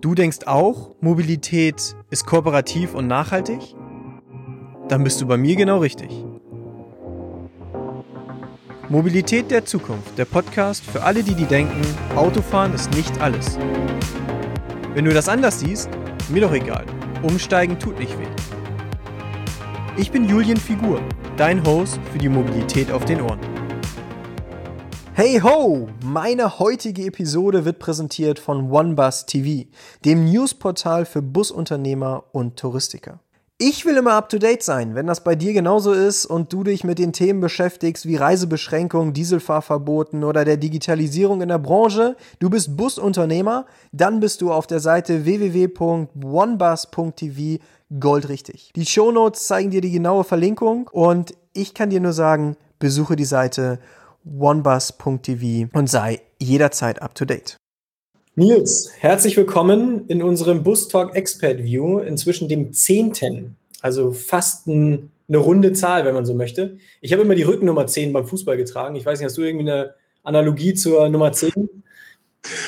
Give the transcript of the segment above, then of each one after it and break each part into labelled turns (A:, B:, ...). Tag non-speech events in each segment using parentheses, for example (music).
A: Du denkst auch, Mobilität ist kooperativ und nachhaltig? Dann bist du bei mir genau richtig. Mobilität der Zukunft, der Podcast für alle, die die denken, Autofahren ist nicht alles. Wenn du das anders siehst, mir doch egal. Umsteigen tut nicht weh. Ich bin Julian Figur, dein Host für die Mobilität auf den Ohren. Hey ho! Meine heutige Episode wird präsentiert von OneBus TV, dem Newsportal für Busunternehmer und Touristiker. Ich will immer up to date sein. Wenn das bei dir genauso ist und du dich mit den Themen beschäftigst wie Reisebeschränkungen, Dieselfahrverboten oder der Digitalisierung in der Branche, du bist Busunternehmer, dann bist du auf der Seite www.onebus.tv goldrichtig. Die Shownotes zeigen dir die genaue Verlinkung und ich kann dir nur sagen, besuche die Seite onebus.tv und sei jederzeit up to date. Nils, herzlich willkommen in unserem Bus Talk Expert View, inzwischen dem zehnten, also fast ein, eine runde Zahl, wenn man so möchte. Ich habe immer die Rückennummer 10 beim Fußball getragen. Ich weiß nicht, hast du irgendwie eine Analogie zur Nummer 10?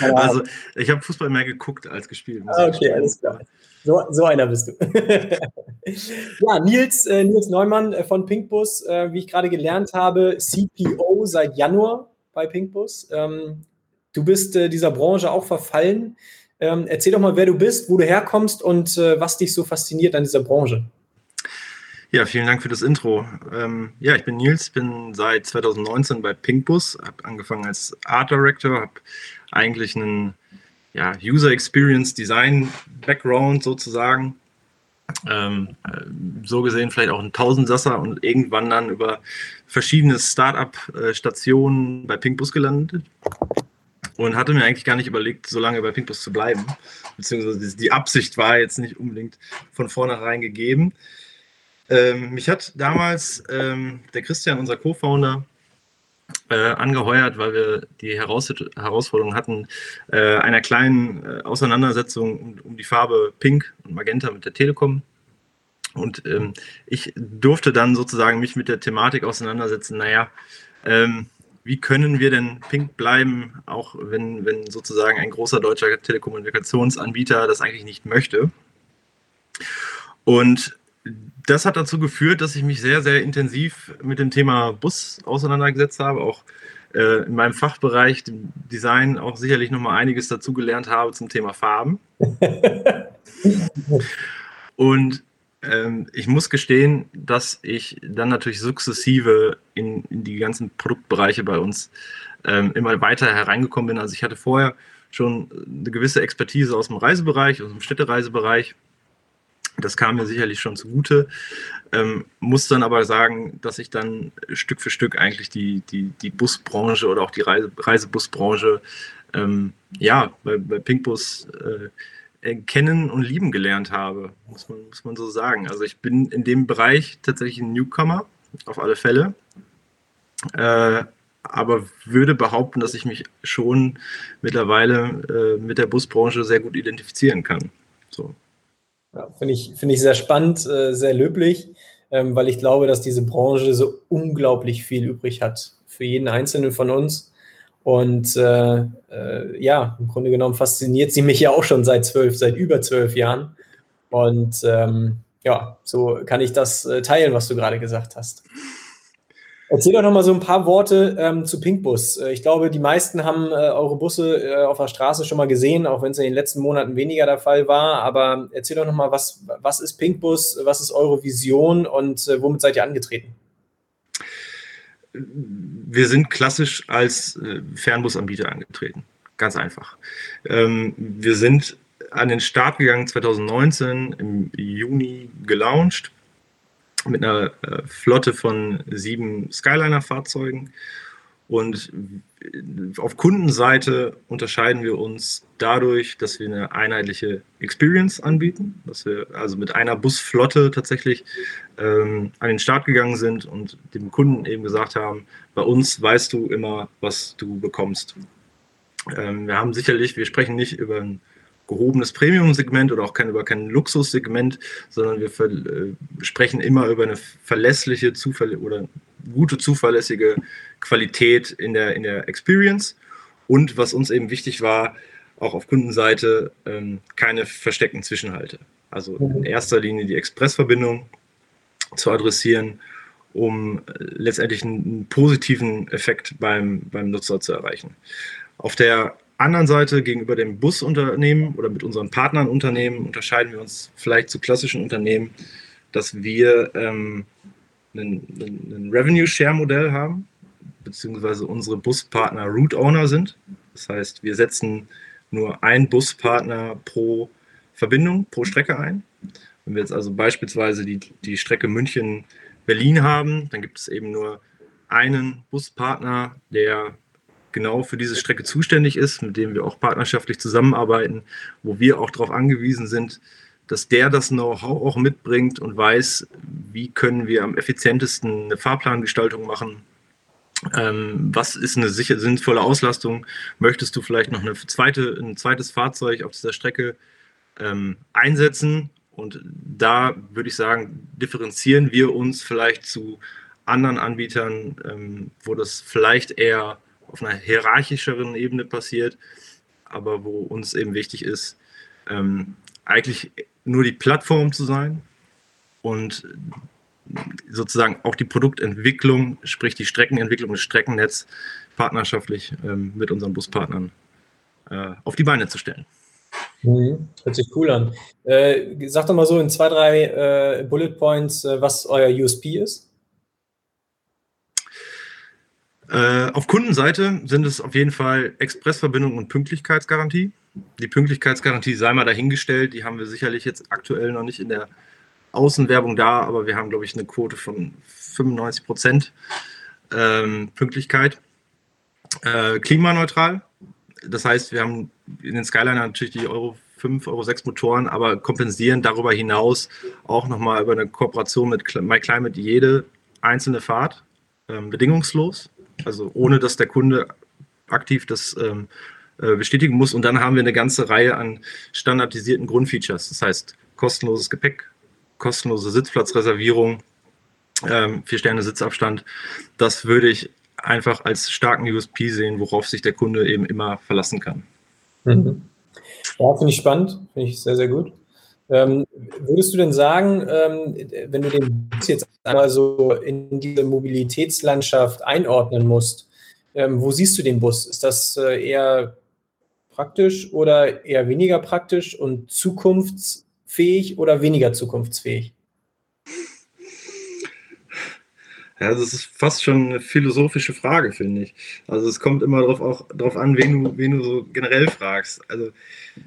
B: Also, ich habe Fußball mehr geguckt als gespielt.
A: Ah, okay, alles klar. So, so einer bist du. (laughs) ja, Nils, äh, Nils Neumann äh, von Pinkbus, äh, wie ich gerade gelernt habe, CPO seit Januar bei Pinkbus. Ähm, du bist äh, dieser Branche auch verfallen. Ähm, erzähl doch mal, wer du bist, wo du herkommst und äh, was dich so fasziniert an dieser Branche.
B: Ja, vielen Dank für das Intro. Ähm, ja, ich bin Nils, bin seit 2019 bei Pinkbus, habe angefangen als Art Director, habe eigentlich einen ja, User Experience Design Background sozusagen. Ähm, äh, so gesehen vielleicht auch ein Tausendsasser und irgendwann dann über verschiedene Startup-Stationen bei Pinkbus gelandet und hatte mir eigentlich gar nicht überlegt, so lange bei Pinkbus zu bleiben. Beziehungsweise die Absicht war jetzt nicht unbedingt von vornherein gegeben. Ähm, mich hat damals ähm, der Christian, unser Co-Founder, äh, angeheuert, weil wir die Heraus Herausforderung hatten, äh, einer kleinen äh, Auseinandersetzung um, um, die Farbe Pink und Magenta mit der Telekom. Und ähm, ich durfte dann sozusagen mich mit der Thematik auseinandersetzen, naja, ähm, wie können wir denn pink bleiben, auch wenn, wenn sozusagen ein großer deutscher Telekommunikationsanbieter das eigentlich nicht möchte. Und das hat dazu geführt, dass ich mich sehr, sehr intensiv mit dem Thema Bus auseinandergesetzt habe, auch äh, in meinem Fachbereich, dem Design, auch sicherlich nochmal einiges dazu gelernt habe zum Thema Farben. (laughs) Und ähm, ich muss gestehen, dass ich dann natürlich sukzessive in, in die ganzen Produktbereiche bei uns ähm, immer weiter hereingekommen bin. Also ich hatte vorher schon eine gewisse Expertise aus dem Reisebereich, aus dem Städtereisebereich das kam mir sicherlich schon zugute. Ähm, muss dann aber sagen, dass ich dann Stück für Stück eigentlich die, die, die Busbranche oder auch die Reise, Reisebusbranche ähm, ja, bei, bei Pinkbus äh, kennen und lieben gelernt habe, muss man, muss man so sagen. Also ich bin in dem Bereich tatsächlich ein Newcomer, auf alle Fälle. Äh, aber würde behaupten, dass ich mich schon mittlerweile äh, mit der Busbranche sehr gut identifizieren kann. So.
A: Ja, Finde ich, find ich sehr spannend, äh, sehr löblich, ähm, weil ich glaube, dass diese Branche so unglaublich viel übrig hat für jeden Einzelnen von uns. Und äh, äh, ja, im Grunde genommen fasziniert sie mich ja auch schon seit zwölf, seit über zwölf Jahren. Und ähm, ja, so kann ich das äh, teilen, was du gerade gesagt hast. Erzähl doch noch mal so ein paar Worte ähm, zu Pinkbus. Äh, ich glaube, die meisten haben äh, eure Busse äh, auf der Straße schon mal gesehen, auch wenn es in den letzten Monaten weniger der Fall war. Aber erzähl doch noch mal, was, was ist Pinkbus, was ist eure Vision und äh, womit seid ihr angetreten?
B: Wir sind klassisch als äh, Fernbusanbieter angetreten. Ganz einfach. Ähm, wir sind an den Start gegangen 2019, im Juni gelauncht mit einer äh, Flotte von sieben Skyliner-Fahrzeugen. Und auf Kundenseite unterscheiden wir uns dadurch, dass wir eine einheitliche Experience anbieten, dass wir also mit einer Busflotte tatsächlich ähm, an den Start gegangen sind und dem Kunden eben gesagt haben, bei uns weißt du immer, was du bekommst. Ähm, wir haben sicherlich, wir sprechen nicht über ein gehobenes Premium-Segment oder auch kein, über kein Luxussegment, sondern wir äh, sprechen immer über eine verlässliche Zufall oder gute zuverlässige Qualität in der, in der Experience. Und was uns eben wichtig war, auch auf Kundenseite ähm, keine versteckten Zwischenhalte. Also in erster Linie die Expressverbindung zu adressieren, um äh, letztendlich einen positiven Effekt beim, beim Nutzer zu erreichen. Auf der anderen Seite gegenüber dem Busunternehmen oder mit unseren Partnernunternehmen unterscheiden wir uns vielleicht zu klassischen Unternehmen, dass wir ähm, ein, Revenue-Share-Modell haben, beziehungsweise unsere Buspartner Route Owner sind. Das heißt, wir setzen nur einen Buspartner pro Verbindung, pro Strecke ein. Wenn wir jetzt also beispielsweise die, die Strecke München-Berlin haben, dann gibt es eben nur einen Buspartner, der genau für diese Strecke zuständig ist, mit dem wir auch partnerschaftlich zusammenarbeiten, wo wir auch darauf angewiesen sind, dass der das Know-how auch mitbringt und weiß, wie können wir am effizientesten eine Fahrplangestaltung machen. Ähm, was ist eine sicher, sinnvolle Auslastung? Möchtest du vielleicht noch eine zweite, ein zweites Fahrzeug auf dieser Strecke ähm, einsetzen? Und da würde ich sagen, differenzieren wir uns vielleicht zu anderen Anbietern, ähm, wo das vielleicht eher auf einer hierarchischeren Ebene passiert, aber wo uns eben wichtig ist, ähm, eigentlich nur die Plattform zu sein und sozusagen auch die Produktentwicklung, sprich die Streckenentwicklung, das Streckennetz partnerschaftlich ähm, mit unseren Buspartnern äh, auf die Beine zu stellen.
A: Mhm. Hört sich cool an. Äh, sag doch mal so in zwei, drei äh, Bullet Points, äh, was euer USP ist.
B: Äh, auf Kundenseite sind es auf jeden Fall Expressverbindung und Pünktlichkeitsgarantie. Die Pünktlichkeitsgarantie sei mal dahingestellt, die haben wir sicherlich jetzt aktuell noch nicht in der Außenwerbung da, aber wir haben, glaube ich, eine Quote von 95 Prozent ähm, Pünktlichkeit. Äh, klimaneutral, das heißt, wir haben in den Skyliner natürlich die Euro 5, Euro 6 Motoren, aber kompensieren darüber hinaus auch nochmal über eine Kooperation mit MyClimate jede einzelne Fahrt ähm, bedingungslos also ohne dass der Kunde aktiv das ähm, äh, bestätigen muss. Und dann haben wir eine ganze Reihe an standardisierten Grundfeatures. Das heißt, kostenloses Gepäck, kostenlose Sitzplatzreservierung, ähm, vier Sterne Sitzabstand. Das würde ich einfach als starken USP sehen, worauf sich der Kunde eben immer verlassen kann.
A: Mhm. Ja, finde ich spannend, finde ich sehr, sehr gut. Ähm, würdest du denn sagen, ähm, wenn du den Bus jetzt einmal so in diese Mobilitätslandschaft einordnen musst, ähm, wo siehst du den Bus? Ist das äh, eher praktisch oder eher weniger praktisch und zukunftsfähig oder weniger zukunftsfähig?
B: Ja, das ist fast schon eine philosophische Frage, finde ich. Also es kommt immer darauf auch darauf an, wen du, wen du so generell fragst. Also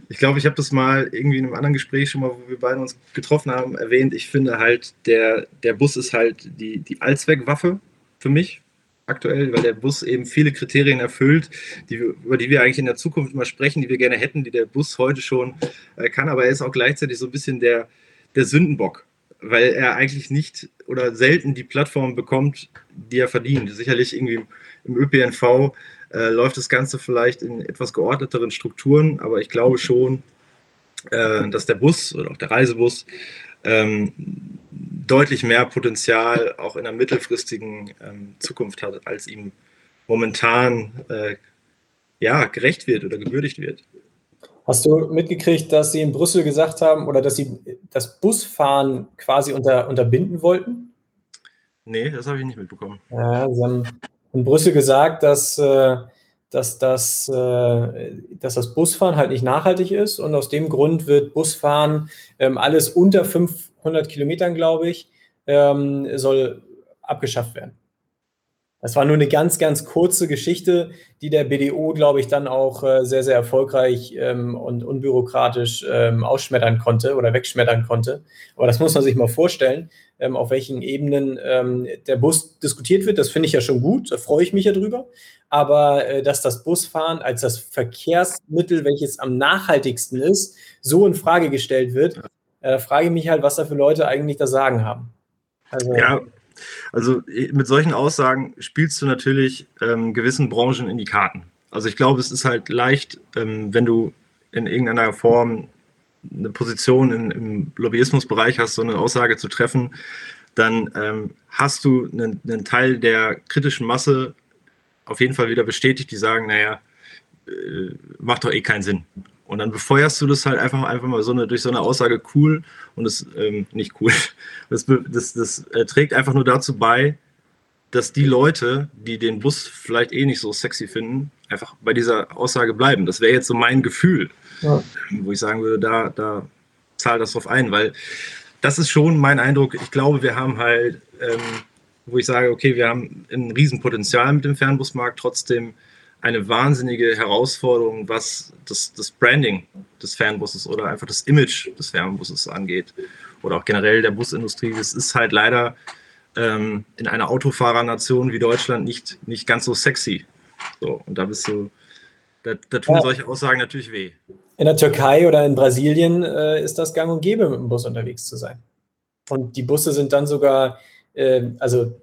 B: ich glaube, ich habe das mal irgendwie in einem anderen Gespräch schon mal, wo wir beide uns getroffen haben, erwähnt. Ich finde halt, der, der Bus ist halt die, die Allzweckwaffe für mich aktuell, weil der Bus eben viele Kriterien erfüllt, die, über die wir eigentlich in der Zukunft immer sprechen, die wir gerne hätten, die der Bus heute schon äh, kann. Aber er ist auch gleichzeitig so ein bisschen der, der Sündenbock weil er eigentlich nicht oder selten die Plattform bekommt, die er verdient. Sicherlich irgendwie im ÖPNV äh, läuft das Ganze vielleicht in etwas geordneteren Strukturen, aber ich glaube schon, äh, dass der Bus oder auch der Reisebus ähm, deutlich mehr Potenzial auch in der mittelfristigen ähm, Zukunft hat, als ihm momentan äh, ja, gerecht wird oder gewürdigt wird.
A: Hast du mitgekriegt, dass sie in Brüssel gesagt haben oder dass sie das Busfahren quasi unter, unterbinden wollten?
B: Nee, das habe ich nicht mitbekommen.
A: Ja, sie haben in Brüssel gesagt, dass, äh, dass, das, äh, dass das Busfahren halt nicht nachhaltig ist und aus dem Grund wird Busfahren ähm, alles unter 500 Kilometern, glaube ich, ähm, soll abgeschafft werden. Das war nur eine ganz, ganz kurze Geschichte, die der BDO, glaube ich, dann auch äh, sehr, sehr erfolgreich ähm, und unbürokratisch ähm, ausschmettern konnte oder wegschmettern konnte. Aber das muss man sich mal vorstellen, ähm, auf welchen Ebenen ähm, der Bus diskutiert wird. Das finde ich ja schon gut, da freue ich mich ja drüber. Aber äh, dass das Busfahren als das Verkehrsmittel, welches am nachhaltigsten ist, so in Frage gestellt wird, äh, frage ich mich halt, was da für Leute eigentlich da sagen haben.
B: Also, ja, also äh, mit solchen Aussagen spielst du natürlich ähm, gewissen Branchen in die Karten. Also ich glaube, es ist halt leicht, ähm, wenn du in irgendeiner Form eine Position in, im Lobbyismusbereich hast, so eine Aussage zu treffen, dann ähm, hast du einen, einen, Teil der kritischen Masse auf jeden Fall wieder bestätigt, die sagen, naja, äh, macht doch eh keinen Sinn. Und dann befeuerst du das halt einfach, einfach mal so eine, durch so eine Aussage cool und das, ähm, nicht cool, (laughs) das, das, das äh, trägt einfach nur dazu bei, dass die Leute, die den Bus vielleicht eh nicht so sexy finden, einfach bei dieser Aussage bleiben. Das wäre jetzt so mein Gefühl, ja. wo ich sagen würde, da, da zahl das drauf ein, weil das ist schon mein Eindruck. Ich glaube, wir haben halt, ähm, wo ich sage, okay, wir haben ein Riesenpotenzial mit dem Fernbusmarkt, trotzdem eine wahnsinnige Herausforderung, was das, das Branding des Fernbusses oder einfach das Image des Fernbusses angeht oder auch generell der Busindustrie. Das ist halt leider ähm, in einer Autofahrernation wie Deutschland nicht, nicht ganz so sexy. So, und da bist du, da, da tun ja. solche Aussagen natürlich weh.
A: In der Türkei oder in Brasilien äh, ist das gang und gäbe, mit dem Bus unterwegs zu sein. Und die Busse sind dann sogar, äh, also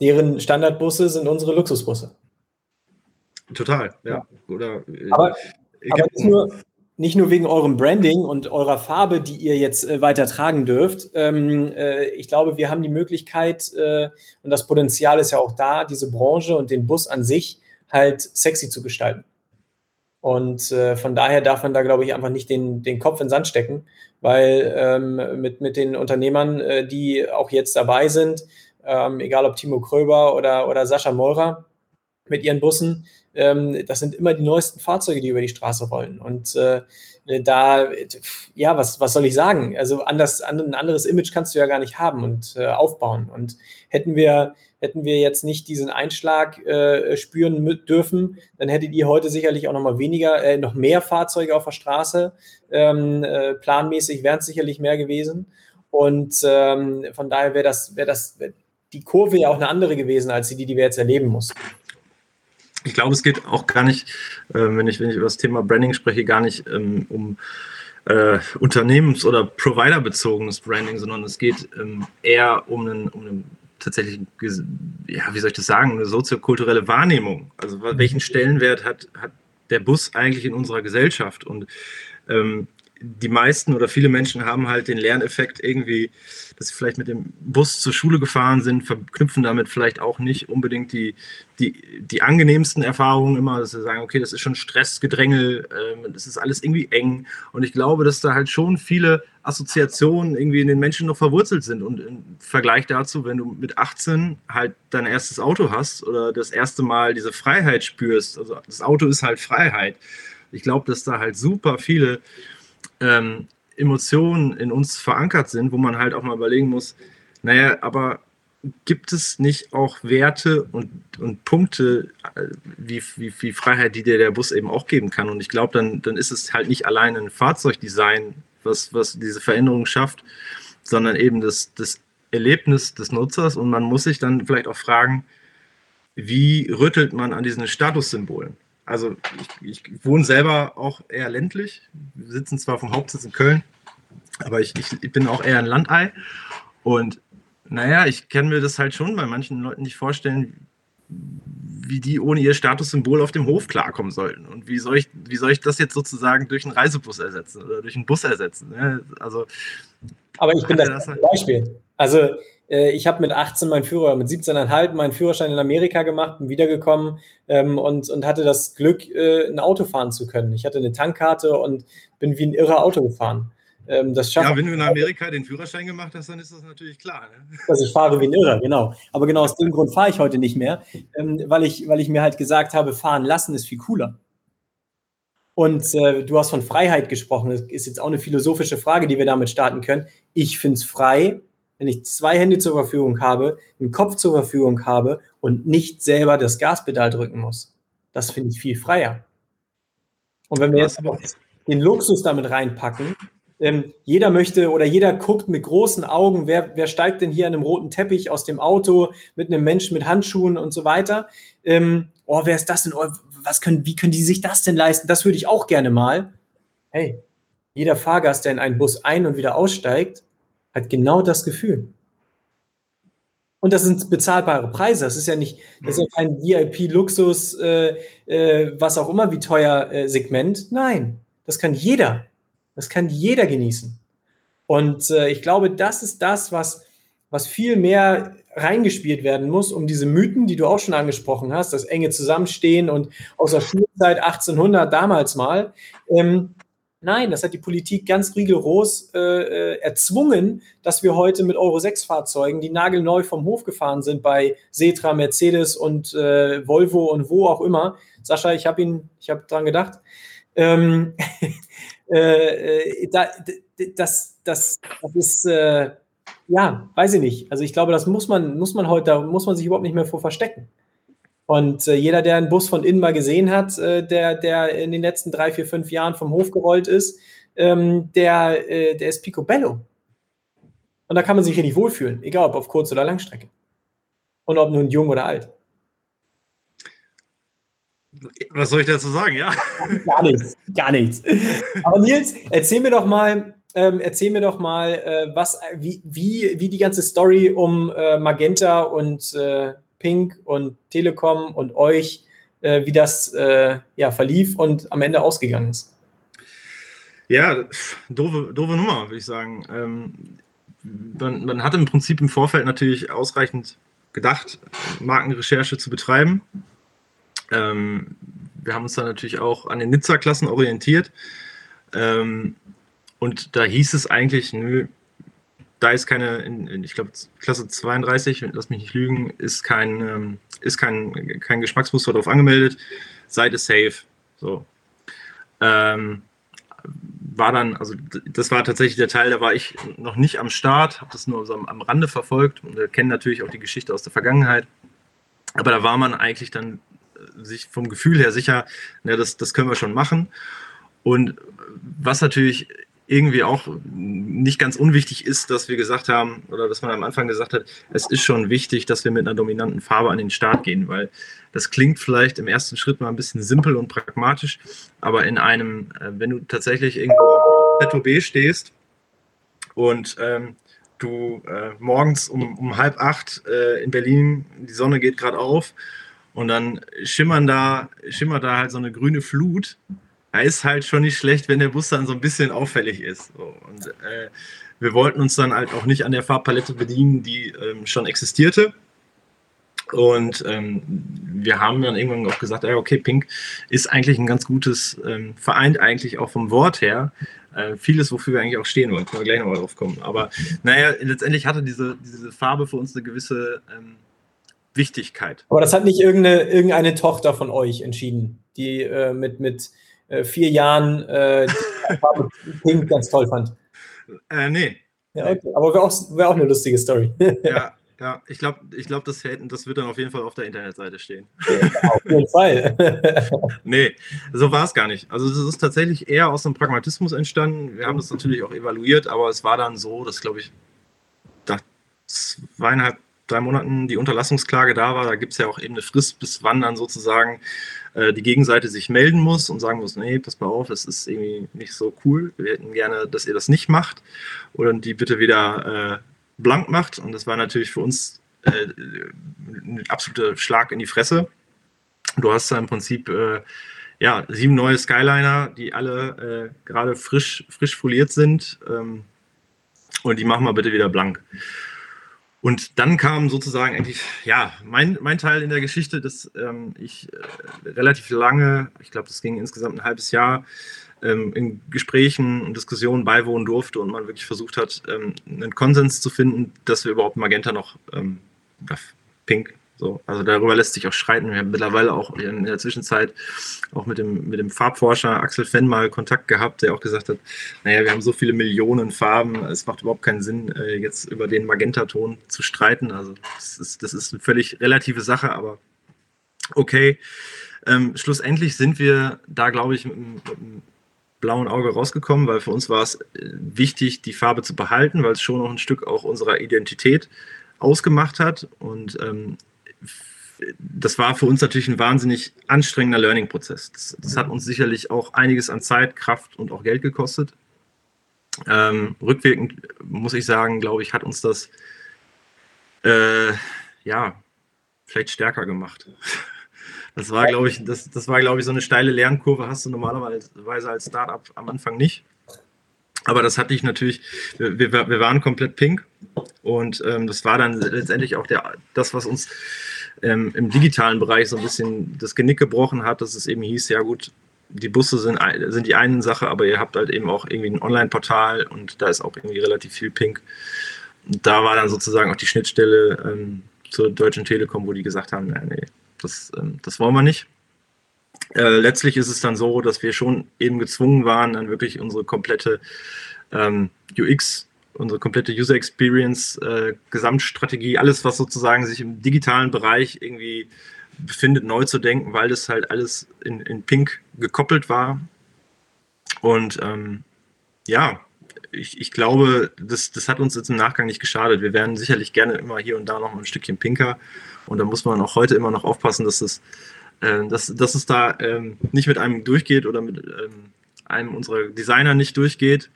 A: deren Standardbusse sind unsere Luxusbusse.
B: Total, ja. Oder,
A: äh, aber, aber nicht, nur, nicht, nur, wegen eurem Branding und eurer Farbe, die ihr jetzt äh, weiter tragen dürft. Ähm, äh, ich glaube, wir haben die Möglichkeit äh, und das Potenzial ist ja auch da, diese Branche und den Bus an sich halt sexy zu gestalten. Und äh, von daher darf man da, glaube ich, einfach nicht den, den Kopf in den Sand stecken, weil ähm, mit, mit den Unternehmern, äh, die auch jetzt dabei sind, ähm, egal ob Timo Kröber oder, oder Sascha Meurer mit ihren Bussen, ähm, das sind immer die neuesten Fahrzeuge, die über die Straße rollen. Und äh, da, ja, was, was soll ich sagen? Also anders, ein anderes Image kannst du ja gar nicht haben und äh, aufbauen. Und hätten wir, hätten wir jetzt nicht diesen Einschlag äh, spüren dürfen, dann hättet ihr heute sicherlich auch noch mal weniger, äh, noch mehr Fahrzeuge auf der Straße. Ähm, äh, planmäßig wären es sicherlich mehr gewesen. Und ähm, von daher wäre das, wäre das, wär die Kurve ja auch eine andere gewesen als die, die wir jetzt erleben mussten
B: ich glaube, es geht auch gar nicht, äh, wenn, ich, wenn ich über das Thema Branding spreche, gar nicht ähm, um äh, unternehmens- oder providerbezogenes Branding, sondern es geht ähm, eher um einen, um einen tatsächlich, ja, wie soll ich das sagen, eine soziokulturelle Wahrnehmung. Also welchen Stellenwert hat, hat der Bus eigentlich in unserer Gesellschaft? Und ähm, die meisten oder viele Menschen haben halt den Lerneffekt irgendwie, dass sie vielleicht mit dem Bus zur Schule gefahren sind, verknüpfen damit vielleicht auch nicht unbedingt die, die, die angenehmsten Erfahrungen immer, dass sie sagen, okay, das ist schon Stress, Gedrängel, äh, das ist alles irgendwie eng. Und ich glaube, dass da halt schon viele Assoziationen irgendwie in den Menschen noch verwurzelt sind. Und im Vergleich dazu, wenn du mit 18 halt dein erstes Auto hast oder das erste Mal diese Freiheit spürst, also das Auto ist halt Freiheit. Ich glaube, dass da halt super viele ähm, Emotionen in uns verankert sind, wo man halt auch mal überlegen muss, naja, aber gibt es nicht auch Werte und, und Punkte äh, wie, wie, wie Freiheit, die dir der Bus eben auch geben kann? Und ich glaube, dann, dann ist es halt nicht allein ein Fahrzeugdesign, was, was diese Veränderung schafft, sondern eben das, das Erlebnis des Nutzers. Und man muss sich dann vielleicht auch fragen, wie rüttelt man an diesen Statussymbolen? Also ich, ich, wohne selber auch eher ländlich. Wir sitzen zwar vom Hauptsitz in Köln, aber ich, ich, bin auch eher ein Landei. Und naja, ich kann mir das halt schon bei manchen Leuten nicht vorstellen, wie die ohne ihr Statussymbol auf dem Hof klarkommen sollten. Und wie soll ich, wie soll ich das jetzt sozusagen durch einen Reisebus ersetzen oder durch einen Bus ersetzen? Also,
A: aber ich bin das, das halt Beispiel. Also äh, ich habe mit 18 meinen Führer, mit 17,5 meinen Führerschein in Amerika gemacht, bin wiedergekommen ähm, und, und hatte das Glück, äh, ein Auto fahren zu können. Ich hatte eine Tankkarte und bin wie ein irrer Auto gefahren.
B: Ähm, das ja, wenn du in Amerika den Führerschein gemacht hast, dann ist das natürlich klar. Ne?
A: Also ich fahre wie ein Irrer, genau. Aber genau aus dem Grund fahre ich heute nicht mehr, ähm, weil, ich, weil ich mir halt gesagt habe, fahren lassen ist viel cooler. Und äh, du hast von Freiheit gesprochen. Das ist jetzt auch eine philosophische Frage, die wir damit starten können. Ich finde es frei, wenn ich zwei Hände zur Verfügung habe, einen Kopf zur Verfügung habe und nicht selber das Gaspedal drücken muss. Das finde ich viel freier. Und wenn wir jetzt den Luxus damit reinpacken, ähm, jeder möchte oder jeder guckt mit großen Augen, wer, wer steigt denn hier an einem roten Teppich aus dem Auto mit einem Menschen mit Handschuhen und so weiter. Ähm, oh, wer ist das denn? Oh, was können, wie können die sich das denn leisten? Das würde ich auch gerne mal. Hey, jeder Fahrgast, der in einen Bus ein- und wieder aussteigt, hat genau das Gefühl. Und das sind bezahlbare Preise. Das ist ja nicht, das ist ja kein VIP-Luxus, äh, äh, was auch immer, wie teuer äh, Segment. Nein, das kann jeder. Das kann jeder genießen. Und äh, ich glaube, das ist das, was, was viel mehr reingespielt werden muss, um diese Mythen, die du auch schon angesprochen hast, das enge Zusammenstehen und aus der Schulzeit 1800 damals mal. Ähm, nein, das hat die Politik ganz rigoros äh, äh erzwungen, dass wir heute mit Euro 6 Fahrzeugen, die nagelneu vom Hof gefahren sind bei Setra, Mercedes und äh, Volvo und wo auch immer. Sascha, ich habe ihn, ich habe dran gedacht. Ähm, (laughs) äh, äh, da, das, das, das ist äh, ja, weiß ich nicht. Also ich glaube, das muss man, muss man heute, da muss man sich überhaupt nicht mehr vor verstecken. Und äh, jeder, der einen Bus von innen mal gesehen hat, äh, der, der in den letzten drei, vier, fünf Jahren vom Hof gerollt ist, ähm, der, äh, der ist picobello. Und da kann man sich richtig wohlfühlen, egal ob auf Kurz- oder Langstrecke. Und ob nun jung oder alt.
B: Was soll ich dazu sagen, ja?
A: Gar nichts, gar nichts. Aber Nils, erzähl mir doch mal, ähm, erzähl mir doch mal, äh, was, wie, wie, wie die ganze Story um äh, Magenta und äh, Pink und Telekom und euch, äh, wie das äh, ja, verlief und am Ende ausgegangen ist.
B: Ja, doofe, doofe Nummer, würde ich sagen. Ähm, man, man hatte im Prinzip im Vorfeld natürlich ausreichend gedacht, Markenrecherche zu betreiben. Ähm, wir haben uns dann natürlich auch an den Nizza-Klassen orientiert. Ähm, und da hieß es eigentlich, nö, da ist keine, in, in, ich glaube, Klasse 32, lass mich nicht lügen, ist kein, ähm, ist kein, kein Geschmacksmuster drauf angemeldet. Seite safe. So. Ähm, war dann, also das war tatsächlich der Teil, da war ich noch nicht am Start, habe das nur so am, am Rande verfolgt und kennen natürlich auch die Geschichte aus der Vergangenheit. Aber da war man eigentlich dann sich vom Gefühl her sicher, ne, das, das können wir schon machen. Und was natürlich irgendwie auch nicht ganz unwichtig ist, dass wir gesagt haben, oder dass man am Anfang gesagt hat, es ist schon wichtig, dass wir mit einer dominanten Farbe an den Start gehen, weil das klingt vielleicht im ersten Schritt mal ein bisschen simpel und pragmatisch, aber in einem, äh, wenn du tatsächlich irgendwo Petto B stehst und ähm, du äh, morgens um, um halb acht äh, in Berlin, die Sonne geht gerade auf und dann schimmern da, schimmert da halt so eine grüne Flut da ist halt schon nicht schlecht, wenn der Bus dann so ein bisschen auffällig ist. Und äh, wir wollten uns dann halt auch nicht an der Farbpalette bedienen, die ähm, schon existierte. Und ähm, wir haben dann irgendwann auch gesagt, ja, okay, Pink ist eigentlich ein ganz gutes, ähm, vereint eigentlich auch vom Wort her äh, vieles, wofür wir eigentlich auch stehen wollen. Können wir gleich nochmal drauf kommen. Aber naja, letztendlich hatte diese, diese Farbe für uns eine gewisse ähm, Wichtigkeit.
A: Aber das hat nicht irgendeine, irgendeine Tochter von euch entschieden, die äh, mit, mit äh, vier Jahren äh, Pink (laughs) ganz toll fand.
B: Äh, nee.
A: Ja, okay. Aber wäre auch, wär auch eine lustige Story. (laughs)
B: ja, ja, ich glaube, ich glaub, das, das wird dann auf jeden Fall auf der Internetseite stehen.
A: Ja, auf jeden Fall. (laughs)
B: nee, so war es gar nicht. Also es ist tatsächlich eher aus einem Pragmatismus entstanden. Wir haben das natürlich auch evaluiert, aber es war dann so, dass, glaube ich, nach zweieinhalb, drei Monaten die Unterlassungsklage da war. Da gibt es ja auch eben eine Frist, bis wann dann sozusagen äh, die Gegenseite sich melden muss und sagen muss, nee, pass mal auf, das ist irgendwie nicht so cool. Wir hätten gerne, dass ihr das nicht macht oder die bitte wieder äh, blank macht. Und das war natürlich für uns äh, ein absoluter Schlag in die Fresse. Du hast da im Prinzip äh, ja, sieben neue Skyliner, die alle äh, gerade frisch, frisch foliert sind. Ähm, und die machen wir bitte wieder blank. Und dann kam sozusagen eigentlich, ja, mein, mein Teil in der Geschichte, dass ähm, ich äh, relativ lange, ich glaube, das ging insgesamt ein halbes Jahr, ähm, in Gesprächen und Diskussionen beiwohnen durfte und man wirklich versucht hat, ähm, einen Konsens zu finden, dass wir überhaupt Magenta noch ähm, Pink so, also darüber lässt sich auch streiten. Wir haben mittlerweile auch in der Zwischenzeit auch mit dem, mit dem Farbforscher Axel Fenn mal Kontakt gehabt, der auch gesagt hat, naja, wir haben so viele Millionen Farben, es macht überhaupt keinen Sinn, äh, jetzt über den Magentaton zu streiten. Also das ist, das ist eine völlig relative Sache, aber okay. Ähm, schlussendlich sind wir da, glaube ich, mit, einem blauen Auge rausgekommen, weil für uns war es äh, wichtig, die Farbe zu behalten, weil es schon noch ein Stück auch unserer Identität ausgemacht hat. Und ähm, das war für uns natürlich ein wahnsinnig anstrengender Learning-Prozess. Das, das, hat uns sicherlich auch einiges an Zeit, Kraft und auch Geld gekostet. Ähm, rückwirkend muss ich sagen, glaube ich, hat uns das äh, ja vielleicht stärker gemacht. (laughs) Das war, glaube ich, das, das war, glaube ich, so eine steile Lernkurve hast du normalerweise als Startup am Anfang nicht. Aber das hatte ich natürlich, wir, wir waren komplett pink und ähm, das war dann letztendlich auch der, das, was uns ähm, im digitalen Bereich so ein bisschen das Genick gebrochen hat, dass es eben hieß, ja gut, die Busse sind, sind die eine Sache, aber ihr habt halt eben auch irgendwie ein Online-Portal und da ist auch irgendwie relativ viel pink. Und da war dann sozusagen auch die Schnittstelle ähm, zur Deutschen Telekom, wo die gesagt haben, nee, nee das, ähm, das wollen wir nicht. Äh, letztlich ist es dann so, dass wir schon eben gezwungen waren, dann wirklich unsere komplette ähm, UX, unsere komplette User Experience, äh, Gesamtstrategie, alles, was sozusagen sich im digitalen Bereich irgendwie befindet, neu zu denken, weil das halt alles in, in Pink gekoppelt war. Und ähm, ja, ich, ich glaube, das, das hat uns jetzt im Nachgang nicht geschadet. Wir wären sicherlich gerne immer hier und da noch ein Stückchen pinker. Und da muss man auch heute immer noch aufpassen, dass es, äh, dass, dass es da ähm, nicht mit einem durchgeht oder mit ähm, einem unserer Designer nicht durchgeht.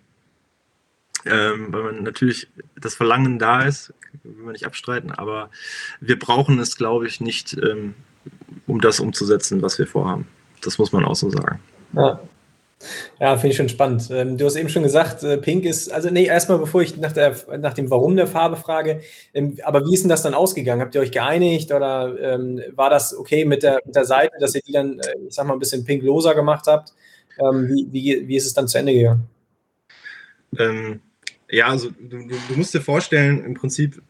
B: Ähm, weil man natürlich das Verlangen da ist, will man nicht abstreiten, aber wir brauchen es, glaube ich, nicht, ähm, um das umzusetzen, was wir vorhaben. Das muss man auch so sagen.
A: Ja. Ja, finde ich schon spannend. Ähm, du hast eben schon gesagt, äh, Pink ist, also nee, erstmal bevor ich nach, der, nach dem Warum der Farbe frage, ähm, aber wie ist denn das dann ausgegangen? Habt ihr euch geeinigt oder ähm, war das okay mit der, mit der Seite, dass ihr die dann, äh, ich sag mal, ein bisschen pinkloser gemacht habt? Ähm, wie, wie, wie ist es dann zu Ende gegangen?
B: Ähm, ja, also du, du, musst dir vorstellen, im Prinzip,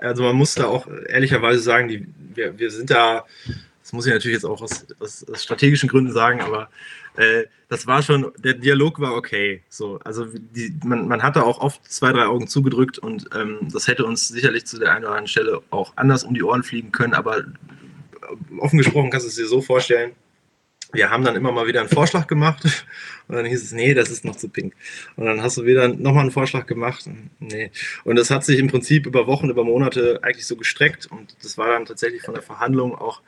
B: also man muss da auch ehrlicherweise sagen, die, wir, wir sind da, das muss ich natürlich jetzt auch aus, aus, aus strategischen Gründen sagen, aber äh, das war schon, der Dialog war okay. So, also die, man, man hatte auch oft zwei, drei Augen zugedrückt und ähm, das hätte uns sicherlich zu der einen oder anderen Stelle auch anders um die Ohren fliegen können, aber offen gesprochen kannst du es dir so vorstellen, wir haben dann immer mal wieder einen Vorschlag gemacht (laughs) und dann hieß es, nee, das ist noch zu pink. Und dann hast du wieder nochmal einen Vorschlag gemacht. Nee. Und das hat sich im Prinzip über Wochen, über Monate eigentlich so gestreckt und das war dann tatsächlich von der Verhandlung auch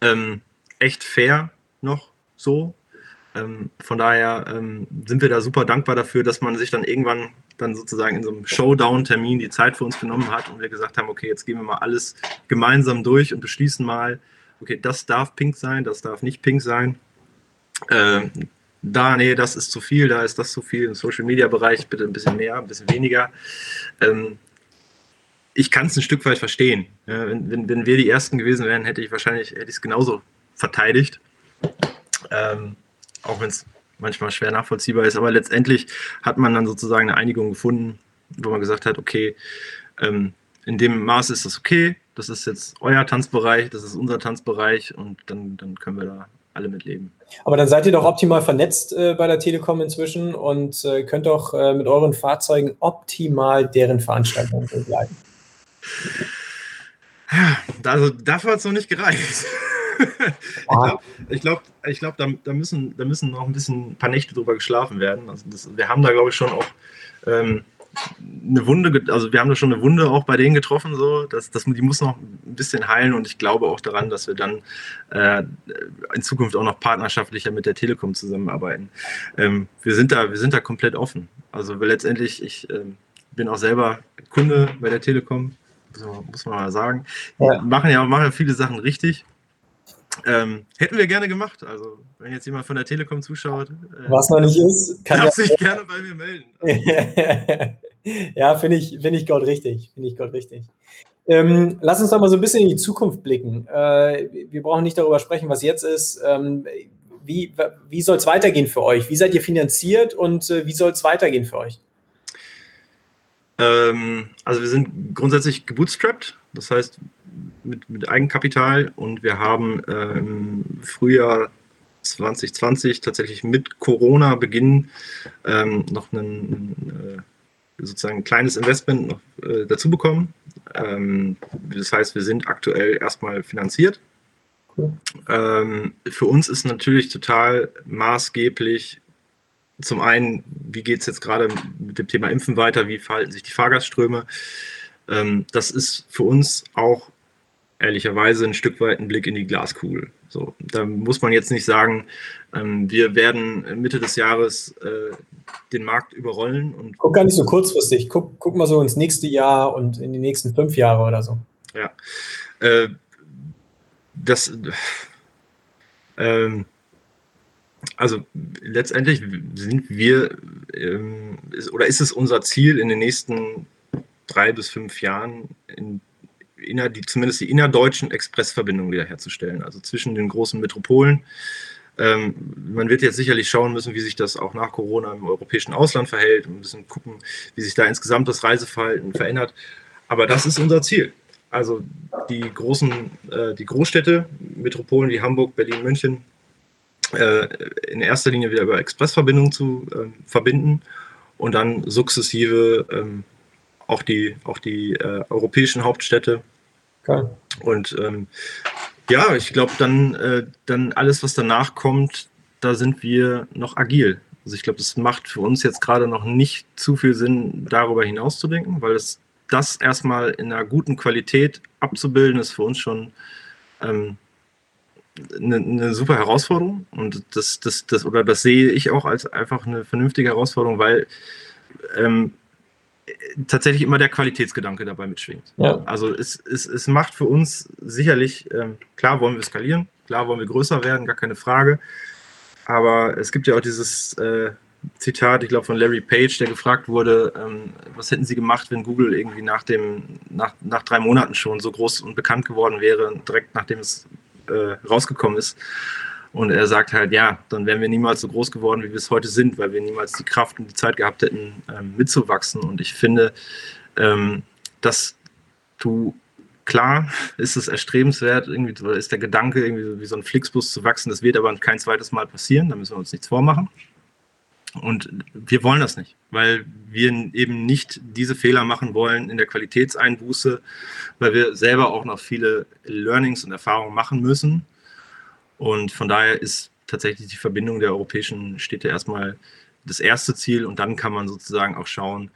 B: ähm, echt fair noch so. Ähm, von daher ähm, sind wir da super dankbar dafür, dass man sich dann irgendwann dann sozusagen in so einem Showdown-Termin die Zeit für uns genommen hat und wir gesagt haben, okay, jetzt gehen wir mal alles gemeinsam durch und beschließen mal, okay, das darf pink sein, das darf nicht pink sein. Ähm, da, nee, das ist zu viel, da ist das zu viel. Im Social Media Bereich bitte ein bisschen mehr, ein bisschen weniger. Ähm, ich kann es ein Stück weit verstehen. Ja, wenn, wenn, wenn, wir die Ersten gewesen wären, hätte ich wahrscheinlich hätte es genauso verteidigt. Ähm, auch wenn es manchmal schwer nachvollziehbar ist. Aber letztendlich hat man dann sozusagen eine Einigung gefunden, wo man gesagt hat, okay, ähm, in dem Maß ist das okay, das ist jetzt euer Tanzbereich, das ist unser Tanzbereich und dann, dann können wir da alle mit leben.
A: Aber dann seid ihr doch optimal vernetzt äh, bei der Telekom inzwischen und äh, könnt doch äh, mit euren Fahrzeugen optimal deren Veranstaltungen begleiten.
B: Also dafür hat es noch nicht gereicht. (laughs) ich glaube, ich glaub, ich glaub, da, da, müssen, da müssen noch ein bisschen ein paar Nächte drüber geschlafen werden. Also das, wir haben da, glaube ich, schon auch ähm, eine Wunde, also wir haben da schon eine Wunde auch bei denen getroffen, so, dass, dass die muss noch ein bisschen heilen und ich glaube auch daran, dass wir dann äh, in Zukunft auch noch partnerschaftlicher mit der Telekom zusammenarbeiten. Ähm, wir sind da, wir sind da komplett offen. Also letztendlich, ich äh, bin auch selber Kunde bei der Telekom, muss man mal sagen. Ja. Machen ja machen ja viele Sachen richtig. Ähm, hätten wir gerne gemacht. Also, wenn jetzt jemand von der Telekom zuschaut, äh,
A: was noch nicht ist,
B: kann darf ja sich gerne bei mir
A: melden. (laughs) ja, finde ich, find ich Gott richtig. Finde ich Gott richtig. Ähm, lass uns doch mal so ein bisschen in die Zukunft blicken. Äh, wir brauchen nicht darüber sprechen, was jetzt ist. Ähm, wie wie soll es weitergehen für euch? Wie seid ihr finanziert und äh, wie soll es weitergehen für euch?
B: Ähm, also wir sind grundsätzlich gebootstrapped, das heißt mit, mit Eigenkapital und wir haben ähm, Frühjahr 2020 tatsächlich mit Corona-Beginn ähm, noch ein äh, sozusagen ein kleines Investment noch äh, dazu bekommen. Ähm, das heißt, wir sind aktuell erstmal finanziert. Cool. Ähm, für uns ist natürlich total maßgeblich, zum einen, wie geht es jetzt gerade mit dem Thema Impfen weiter, wie verhalten sich die Fahrgastströme. Ähm, das ist für uns auch ehrlicherweise ein Stück weit ein Blick in die Glaskugel. So, da muss man jetzt nicht sagen, ähm, wir werden Mitte des Jahres äh, den Markt überrollen. Und
A: guck gar nicht so kurzfristig, guck, guck mal so ins nächste Jahr und in die nächsten fünf Jahre oder so.
B: Ja, äh, das, ähm, Also letztendlich sind wir ähm, ist, oder ist es unser Ziel in den nächsten drei bis fünf Jahren in, inner, die, zumindest die innerdeutschen Expressverbindungen wiederherzustellen, also zwischen den großen Metropolen. Ähm, man wird jetzt sicherlich schauen müssen, wie sich das auch nach Corona im europäischen Ausland verhält und ein bisschen gucken, wie sich da insgesamt das Reiseverhalten verändert. Aber das ist unser Ziel. Also die großen, äh, die Großstädte, Metropolen wie Hamburg, Berlin, München, äh, in erster Linie wieder über Expressverbindungen zu äh, verbinden und dann sukzessive ähm, auch die, auch die äh, europäischen Hauptstädte. Okay. Und ähm, ja, ich glaube, dann, äh, dann alles, was danach kommt, da sind wir noch agil. Also ich glaube, das macht für uns jetzt gerade noch nicht zu viel Sinn, darüber hinaus zu denken, weil es das erstmal in einer guten Qualität abzubilden, ist für uns schon ähm, eine, eine, super Herausforderung. Und das, das, das, oder das sehe ich auch als einfach eine vernünftige Herausforderung, weil ähm, tatsächlich immer der Qualitätsgedanke dabei mitschwingt. Ja. Also es, es, es macht für uns sicherlich, ähm, klar wollen wir skalieren, klar wollen wir größer werden, gar keine Frage. Aber es gibt ja auch dieses äh, Zitat, ich glaube von Larry Page, der gefragt wurde, ähm, was hätten Sie gemacht, wenn Google irgendwie nach, dem, nach, nach drei Monaten schon so groß und bekannt geworden wäre, direkt nachdem es äh, rausgekommen ist. Und er sagt halt, ja, dann wären wir niemals so groß geworden, wie wir es heute sind, weil wir niemals die Kraft und die Zeit gehabt hätten, ähm, mitzuwachsen. Und ich finde, ähm, dass du, klar, ist es erstrebenswert, irgendwie ist der Gedanke, irgendwie wie so ein Flixbus zu wachsen. Das wird aber kein zweites Mal passieren, da müssen wir uns nichts vormachen. Und wir wollen das nicht, weil wir eben nicht diese Fehler machen wollen in der Qualitätseinbuße, weil wir selber auch noch viele Learnings und Erfahrungen machen müssen und von daher ist tatsächlich die Verbindung der europäischen Städte erstmal das erste Ziel und dann kann man sozusagen auch schauen.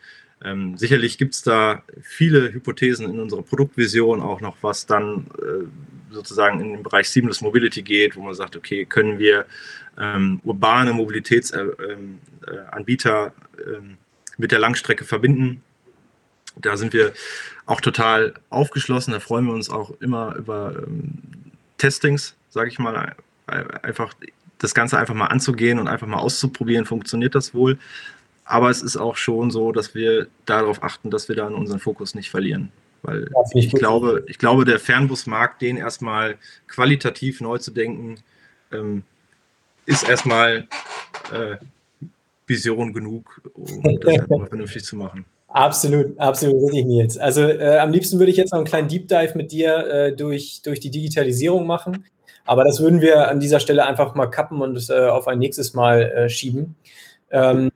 B: Ähm, sicherlich gibt es da viele Hypothesen in unserer Produktvision auch noch, was dann äh, sozusagen in den Bereich Seamless Mobility geht, wo man sagt, okay, können wir ähm, urbane Mobilitätsanbieter äh, äh, mit der Langstrecke verbinden. Da sind wir auch total aufgeschlossen. Da freuen wir uns auch immer über ähm, Testings, sage ich mal, einfach das Ganze einfach mal anzugehen und einfach mal auszuprobieren, funktioniert das wohl. Aber es ist auch schon so, dass wir darauf achten, dass wir da unseren Fokus nicht verlieren. Weil ich, glaube, ich glaube, der Fernbusmarkt, den erstmal qualitativ neu zu denken, ähm, ist erstmal äh, Vision genug, um (laughs) das einfach vernünftig zu machen.
A: Absolut, absolut richtig, Nils. Also äh, am liebsten würde ich jetzt noch einen kleinen Deep Dive mit dir äh, durch, durch die Digitalisierung machen. Aber das würden wir an dieser Stelle einfach mal kappen und äh, auf ein nächstes Mal äh, schieben. Ähm,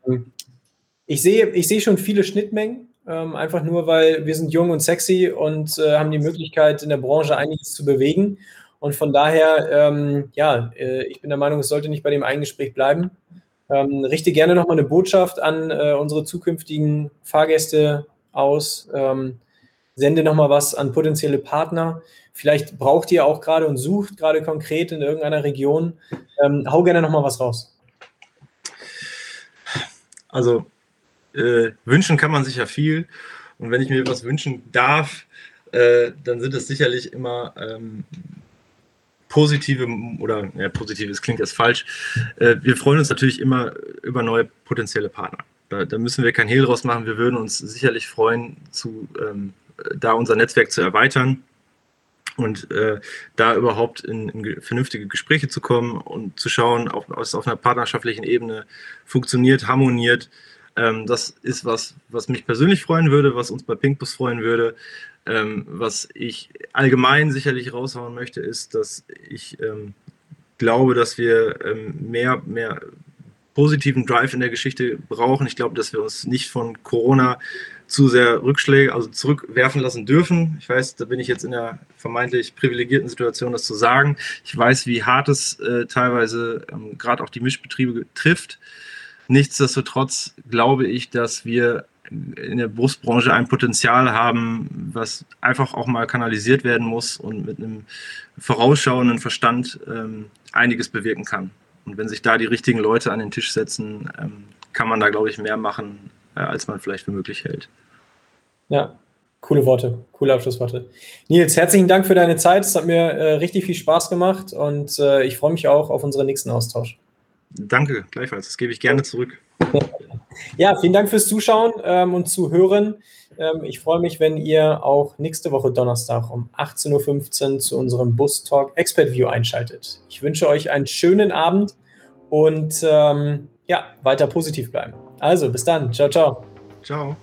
A: ich sehe ich seh schon viele Schnittmengen, ähm, einfach nur, weil wir sind jung und sexy und äh, haben die Möglichkeit, in der Branche einiges zu bewegen. Und von daher, ähm, ja, äh, ich bin der Meinung, es sollte nicht bei dem einen Gespräch bleiben. Ähm, richte gerne nochmal eine Botschaft an äh, unsere zukünftigen Fahrgäste aus. Ähm, sende nochmal was an potenzielle Partner. Vielleicht braucht ihr auch gerade und sucht gerade konkret in irgendeiner Region. Ähm, hau gerne nochmal was raus.
B: Also äh, wünschen kann man sich ja viel. Und wenn ich mir was wünschen darf, äh, dann sind es sicherlich immer ähm, positive oder ja, positives klingt jetzt falsch. Äh, wir freuen uns natürlich immer über neue potenzielle Partner. Da, da, müssen wir kein Hehl draus machen. Wir würden uns sicherlich freuen, zu, ähm, da unser Netzwerk zu erweitern und äh, da überhaupt in, in, vernünftige Gespräche zu kommen und zu schauen, ob es auf einer partnerschaftlichen Ebene funktioniert, harmoniert. Ähm, das ist was, was mich persönlich freuen würde, was uns bei Pinkbus freuen würde. Ähm, was ich allgemein sicherlich raushauen möchte, ist, dass ich ähm, glaube, dass wir ähm, mehr, mehr positiven Drive in der Geschichte brauchen. Ich glaube, dass wir uns nicht von Corona zu sehr Rückschläge, also zurückwerfen lassen dürfen. Ich weiß, da bin ich jetzt in der vermeintlich privilegierten Situation, das zu sagen. Ich weiß, wie hart es äh, teilweise ähm, gerade auch die Mischbetriebe trifft. Nichtsdestotrotz glaube ich, dass wir in der Brustbranche ein Potenzial haben, was einfach auch mal kanalisiert werden muss und mit einem vorausschauenden Verstand ähm, einiges bewirken kann. Und wenn sich da die richtigen Leute an den Tisch setzen, ähm, kann man da, glaube ich, mehr machen, äh, als man vielleicht für möglich hält.
A: Ja, coole Worte, coole Abschlussworte. Nils, herzlichen Dank für deine Zeit. Es hat mir äh, richtig viel Spaß gemacht und äh, ich freue mich auch auf unseren nächsten Austausch.
B: danke, gleichfalls. Das gebe ich gerne zurück. (laughs)
A: Ja, vielen Dank fürs Zuschauen ähm, und Zuhören. Ähm, ich freue mich, wenn ihr auch nächste Woche Donnerstag um 18.15 Uhr zu unserem Bus Talk Expert View einschaltet. Ich wünsche euch einen schönen Abend und ähm, ja, weiter positiv bleiben. Also, bis dann. Ciao, ciao.
B: Ciao.